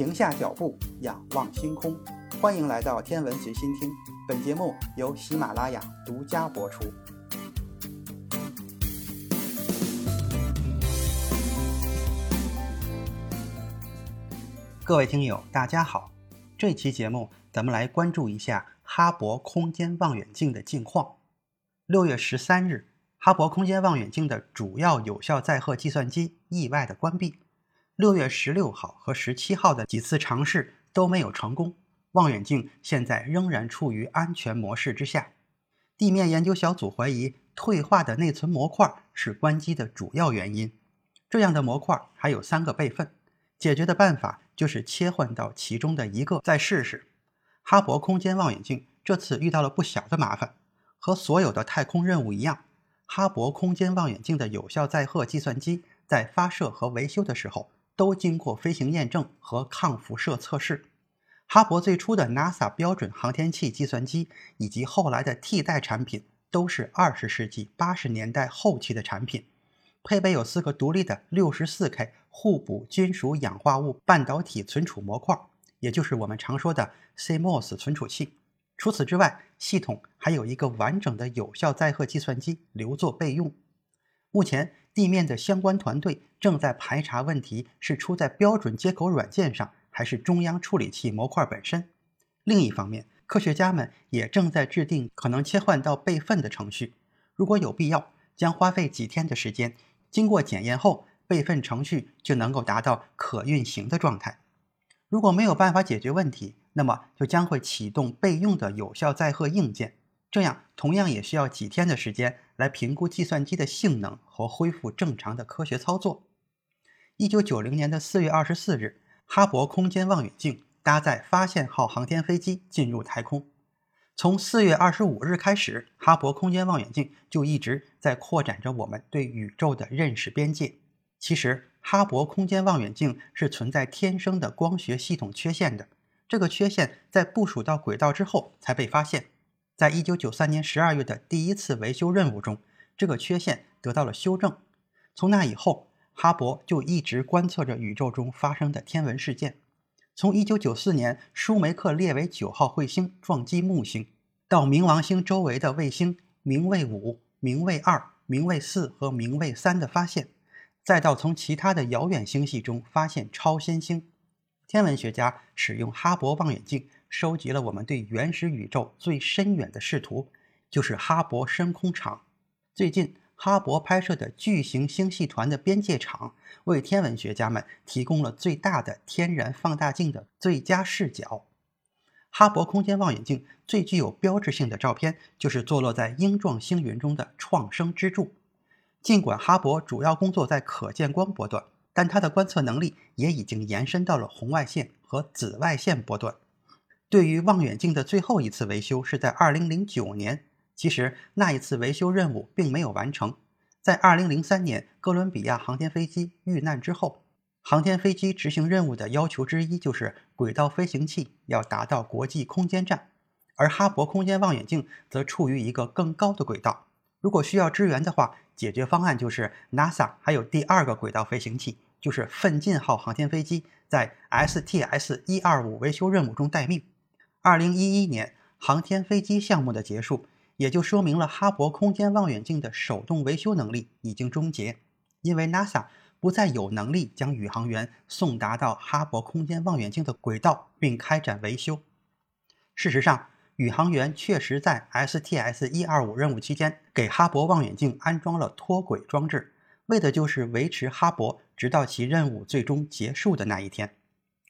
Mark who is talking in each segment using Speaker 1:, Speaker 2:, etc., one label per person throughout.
Speaker 1: 停下脚步，仰望星空。欢迎来到天文随心听，本节目由喜马拉雅独家播出。各位听友，大家好。这期节目咱们来关注一下哈勃空间望远镜的近况。六月十三日，哈勃空间望远镜的主要有效载荷计算机意外的关闭。六月十六号和十七号的几次尝试都没有成功，望远镜现在仍然处于安全模式之下。地面研究小组怀疑退化的内存模块是关机的主要原因。这样的模块还有三个备份，解决的办法就是切换到其中的一个再试试。哈勃空间望远镜这次遇到了不小的麻烦，和所有的太空任务一样，哈勃空间望远镜的有效载荷计算机在发射和维修的时候。都经过飞行验证和抗辐射测试。哈勃最初的 NASA 标准航天器计算机以及后来的替代产品都是二十世纪八十年代后期的产品，配备有四个独立的六十四 K 互补金属氧化物半导体存储模块，也就是我们常说的 CMOS 存储器。除此之外，系统还有一个完整的有效载荷计算机留作备用。目前。地面的相关团队正在排查问题是出在标准接口软件上，还是中央处理器模块本身。另一方面，科学家们也正在制定可能切换到备份的程序。如果有必要，将花费几天的时间。经过检验后，备份程序就能够达到可运行的状态。如果没有办法解决问题，那么就将会启动备用的有效载荷硬件。这样同样也需要几天的时间来评估计算机的性能恢复正常的科学操作。一九九零年的四月二十四日，哈勃空间望远镜搭载发现号航天飞机进入太空。从四月二十五日开始，哈勃空间望远镜就一直在扩展着我们对宇宙的认识边界。其实，哈勃空间望远镜是存在天生的光学系统缺陷的，这个缺陷在部署到轨道之后才被发现。在一九九三年十二月的第一次维修任务中，这个缺陷得到了修正。从那以后，哈勃就一直观测着宇宙中发生的天文事件。从一九九四年舒梅克列维九号彗星撞击木星，到冥王星周围的卫星冥卫五、冥卫二、冥卫四和冥卫三的发现，再到从其他的遥远星系中发现超新星，天文学家使用哈勃望远镜。收集了我们对原始宇宙最深远的视图，就是哈勃深空场。最近，哈勃拍摄的巨型星系团的边界场，为天文学家们提供了最大的天然放大镜的最佳视角。哈勃空间望远镜最具有标志性的照片，就是坐落在鹰状星云中的创生支柱。尽管哈勃主要工作在可见光波段，但它的观测能力也已经延伸到了红外线和紫外线波段。对于望远镜的最后一次维修是在2009年，其实那一次维修任务并没有完成。在2003年哥伦比亚航天飞机遇难之后，航天飞机执行任务的要求之一就是轨道飞行器要达到国际空间站，而哈勃空间望远镜则处于一个更高的轨道。如果需要支援的话，解决方案就是 NASA 还有第二个轨道飞行器，就是奋进号航天飞机在 STS-125 维修任务中待命。二零一一年航天飞机项目的结束，也就说明了哈勃空间望远镜的手动维修能力已经终结，因为 NASA 不再有能力将宇航员送达到哈勃空间望远镜的轨道并开展维修。事实上，宇航员确实在 STS-125 任务期间给哈勃望远镜安装了脱轨装置，为的就是维持哈勃直到其任务最终结束的那一天。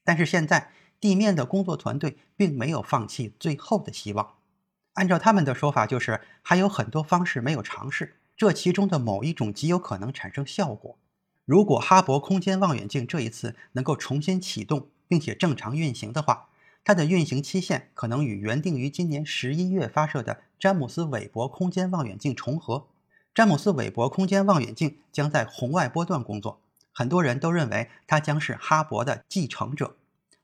Speaker 1: 但是现在。地面的工作团队并没有放弃最后的希望。按照他们的说法，就是还有很多方式没有尝试，这其中的某一种极有可能产生效果。如果哈勃空间望远镜这一次能够重新启动并且正常运行的话，它的运行期限可能与原定于今年十一月发射的詹姆斯韦伯空间望远镜重合。詹姆斯韦伯空间望远镜将在红外波段工作，很多人都认为它将是哈勃的继承者。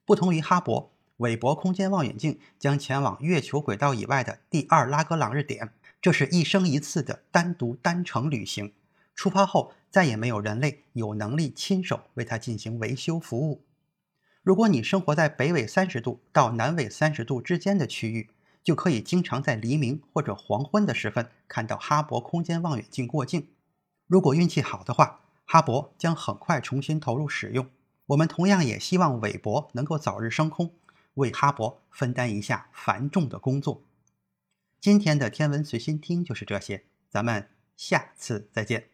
Speaker 1: 不同于哈勃，韦伯空间望远镜将前往月球轨道以外的第二拉格朗日点，这是一生一次的单独单程旅行。出发后，再也没有人类有能力亲手为它进行维修服务。如果你生活在北纬三十度到南纬三十度之间的区域，就可以经常在黎明或者黄昏的时分看到哈勃空间望远镜过境。如果运气好的话，哈勃将很快重新投入使用。我们同样也希望韦伯能够早日升空，为哈勃分担一下繁重的工作。今天的天文随心听就是这些，咱们下次再见。